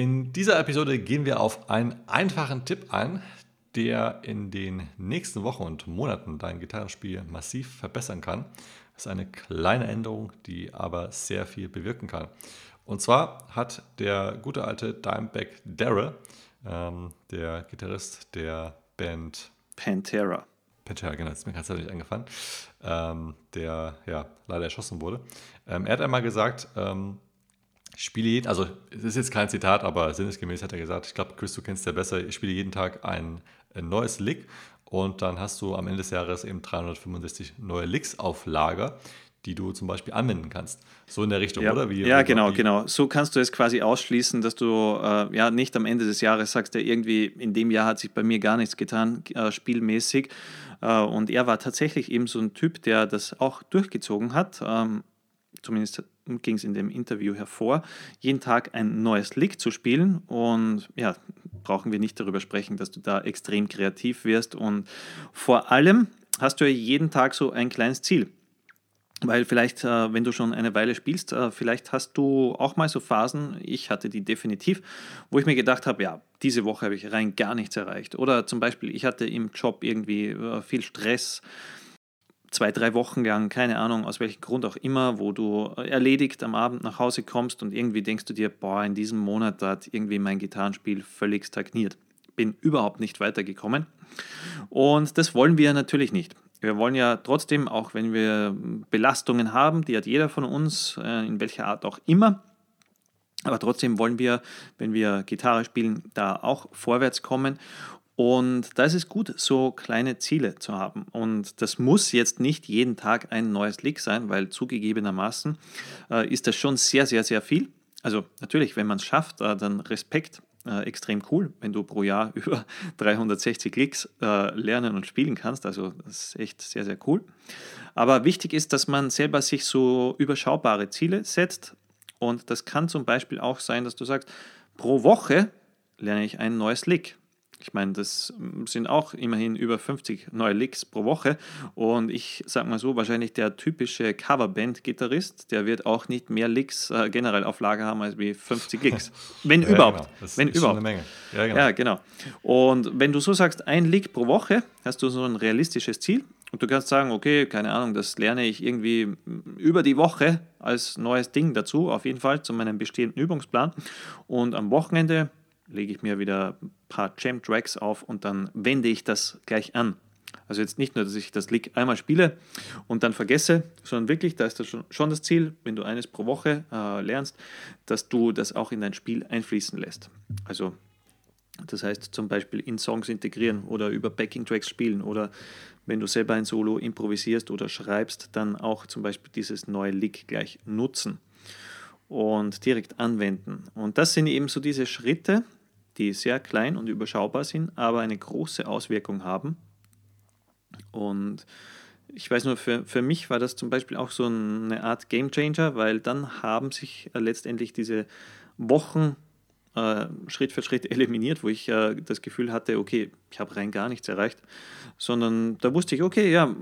In dieser Episode gehen wir auf einen einfachen Tipp ein, der in den nächsten Wochen und Monaten dein Gitarrenspiel massiv verbessern kann. Das ist eine kleine Änderung, die aber sehr viel bewirken kann. Und zwar hat der gute alte Dimebag Darrell, ähm, der Gitarrist der Band Pantera. Pantera, genau, ist mir gerade nicht eingefallen, ähm, der ja leider erschossen wurde. Ähm, er hat einmal gesagt, ähm, spiele jeden, also es ist jetzt kein Zitat, aber sinnesgemäß hat er gesagt, ich glaube, Chris, du kennst ja besser, ich spiele jeden Tag ein, ein neues Lick und dann hast du am Ende des Jahres eben 365 neue Licks auf Lager, die du zum Beispiel anwenden kannst. So in der Richtung, ja. oder? Wie, ja, genau, genau. So kannst du es quasi ausschließen, dass du äh, ja nicht am Ende des Jahres sagst, ja, irgendwie in dem Jahr hat sich bei mir gar nichts getan, äh, spielmäßig. Äh, und er war tatsächlich eben so ein Typ, der das auch durchgezogen hat. Ähm, zumindest ging es in dem Interview hervor, jeden Tag ein neues Lick zu spielen. Und ja, brauchen wir nicht darüber sprechen, dass du da extrem kreativ wirst. Und vor allem hast du ja jeden Tag so ein kleines Ziel. Weil vielleicht, äh, wenn du schon eine Weile spielst, äh, vielleicht hast du auch mal so Phasen, ich hatte die definitiv, wo ich mir gedacht habe, ja, diese Woche habe ich rein gar nichts erreicht. Oder zum Beispiel, ich hatte im Job irgendwie äh, viel Stress, zwei, drei Wochen lang, keine Ahnung, aus welchem Grund auch immer, wo du erledigt am Abend nach Hause kommst und irgendwie denkst du dir, boah, in diesem Monat hat irgendwie mein Gitarrenspiel völlig stagniert. Bin überhaupt nicht weitergekommen. Und das wollen wir natürlich nicht. Wir wollen ja trotzdem, auch wenn wir Belastungen haben, die hat jeder von uns, äh, in welcher Art auch immer, aber trotzdem wollen wir, wenn wir Gitarre spielen, da auch vorwärts kommen. Und da ist es gut, so kleine Ziele zu haben. Und das muss jetzt nicht jeden Tag ein neues Lick sein, weil zugegebenermaßen äh, ist das schon sehr, sehr, sehr viel. Also natürlich, wenn man es schafft, äh, dann Respekt äh, extrem cool, wenn du pro Jahr über 360 Klicks äh, lernen und spielen kannst. Also das ist echt sehr, sehr cool. Aber wichtig ist, dass man selber sich so überschaubare Ziele setzt. Und das kann zum Beispiel auch sein, dass du sagst, pro Woche lerne ich ein neues Lick. Ich meine, das sind auch immerhin über 50 neue Licks pro Woche. Und ich sag mal so, wahrscheinlich der typische Coverband-Gitarrist, der wird auch nicht mehr Licks äh, generell auf Lager haben als wie 50 Licks. Wenn ja, überhaupt. Genau. Das wenn ist überhaupt. Schon eine Menge. Ja genau. ja, genau. Und wenn du so sagst, ein Lick pro Woche, hast du so ein realistisches Ziel. Und du kannst sagen, okay, keine Ahnung, das lerne ich irgendwie über die Woche als neues Ding dazu, auf jeden Fall zu meinem bestehenden Übungsplan. Und am Wochenende lege ich mir wieder ein paar Jam-Tracks auf und dann wende ich das gleich an. Also jetzt nicht nur, dass ich das Lick einmal spiele und dann vergesse, sondern wirklich, da ist das schon, schon das Ziel, wenn du eines pro Woche äh, lernst, dass du das auch in dein Spiel einfließen lässt. Also das heißt zum Beispiel in Songs integrieren oder über Backing-Tracks spielen oder wenn du selber ein Solo improvisierst oder schreibst, dann auch zum Beispiel dieses neue Lick gleich nutzen und direkt anwenden. Und das sind eben so diese Schritte, die sehr klein und überschaubar sind, aber eine große Auswirkung haben. Und ich weiß nur, für, für mich war das zum Beispiel auch so eine Art Game Changer, weil dann haben sich letztendlich diese Wochen äh, Schritt für Schritt eliminiert, wo ich äh, das Gefühl hatte, okay, ich habe rein gar nichts erreicht, sondern da wusste ich, okay, ja,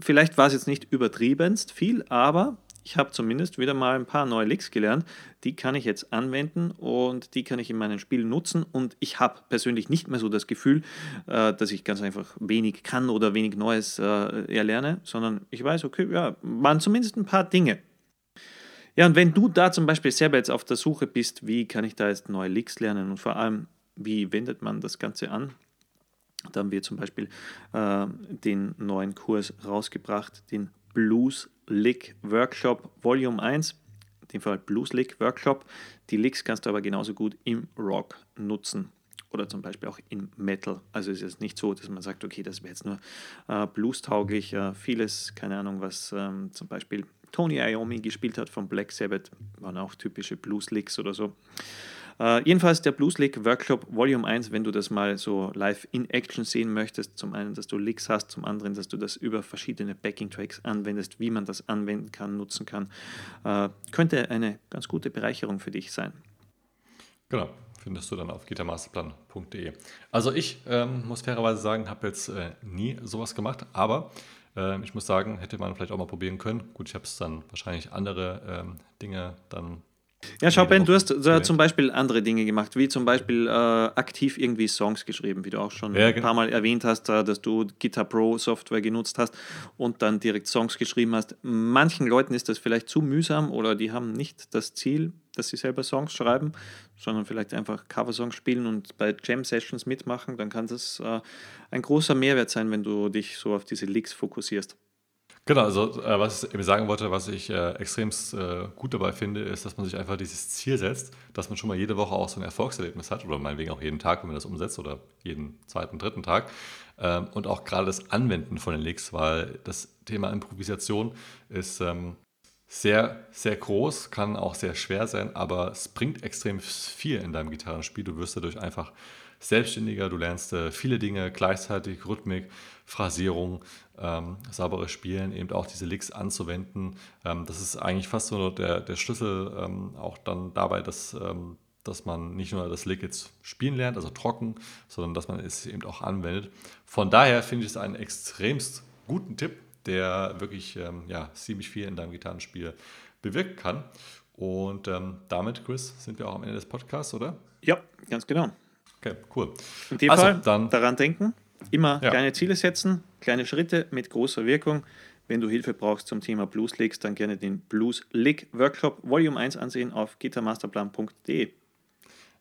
vielleicht war es jetzt nicht übertriebenst viel, aber ich habe zumindest wieder mal ein paar neue Licks gelernt. Die kann ich jetzt anwenden und die kann ich in meinen Spielen nutzen. Und ich habe persönlich nicht mehr so das Gefühl, äh, dass ich ganz einfach wenig kann oder wenig Neues äh, erlerne, sondern ich weiß, okay, ja, waren zumindest ein paar Dinge. Ja, und wenn du da zum Beispiel selber jetzt auf der Suche bist, wie kann ich da jetzt neue Licks lernen und vor allem, wie wendet man das Ganze an? Da haben wir zum Beispiel äh, den neuen Kurs rausgebracht, den Blues Lick Workshop Volume 1, in dem Fall Blues Lick Workshop. Die Licks kannst du aber genauso gut im Rock nutzen oder zum Beispiel auch im Metal. Also es ist nicht so, dass man sagt, okay, das wäre jetzt nur äh, blues-tauglich. Äh, vieles, keine Ahnung, was ähm, zum Beispiel Tony Iommi gespielt hat von Black Sabbath, waren auch typische Blues-Licks oder so. Uh, jedenfalls der Blues Lick Workshop Volume 1, wenn du das mal so live in Action sehen möchtest, zum einen, dass du Licks hast, zum anderen, dass du das über verschiedene Backing-Tracks anwendest, wie man das anwenden kann, nutzen kann, uh, könnte eine ganz gute Bereicherung für dich sein. Genau, findest du dann auf gitarmasterplan.de. Also ich ähm, muss fairerweise sagen, habe jetzt äh, nie sowas gemacht, aber äh, ich muss sagen, hätte man vielleicht auch mal probieren können. Gut, ich habe es dann wahrscheinlich andere ähm, Dinge dann Ja, schau, Ben, du hast äh, zum Beispiel andere Dinge gemacht, wie zum Beispiel äh, aktiv irgendwie Songs geschrieben, wie du auch schon Ja, ein genau. paar Mal erwähnt hast, äh, dass du Guitar Pro Software genutzt hast und dann direkt Songs geschrieben hast. Manchen Leuten ist das vielleicht zu mühsam oder die haben nicht das Ziel, dass sie selber Songs schreiben, sondern vielleicht einfach Coversongs spielen und bei Jam Sessions mitmachen. Dann kann das äh, ein großer Mehrwert sein, wenn du dich so auf diese Licks fokussierst. Genau, also äh, was ich eben sagen wollte, was ich äh, extremst äh, gut dabei finde, ist, dass man sich einfach dieses Ziel setzt, dass man schon mal jede Woche auch so ein Erfolgserlebnis hat oder meinetwegen auch jeden Tag, wenn man das umsetzt oder jeden zweiten, dritten Tag. Ähm, und auch gerade das Anwenden von den Licks, weil das Thema Improvisation ist ähm, sehr, sehr groß, kann auch sehr schwer sein, aber es bringt extrem viel in deinem Gitarrenspiel. Du wirst dadurch einfach selbstständiger, du lernst äh, viele Dinge gleichzeitig, Rhythmik, Phrasierung, ähm, sauberes Spielen, eben auch diese Licks anzuwenden. Ähm, das ist eigentlich fast so der, der Schlüssel ähm, auch dann dabei, dass, ähm, dass man nicht nur das Lick jetzt spielen lernt, also trocken, sondern dass man es eben auch anwendet. Von daher finde ich es einen extremst guten Tipp, der wirklich ähm, ja, ziemlich viel in deinem Gitarrenspiel bewirken kann. Und ähm, damit, Chris, sind wir auch am Ende des Podcasts, oder? Ja, ganz genau. Okay, cool. In dem Also, Fall dann- daran denken, immer Ja. kleine Ziele setzen, kleine Schritte mit großer Wirkung. Wenn du Hilfe brauchst zum Thema Blues Licks, dann gerne den Blues Lick Workshop Volume 1 ansehen auf gitarmasterplan.de.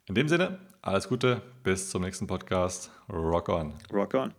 In dem Sinne, alles Gute, bis zum nächsten Podcast. Rock on. Rock on!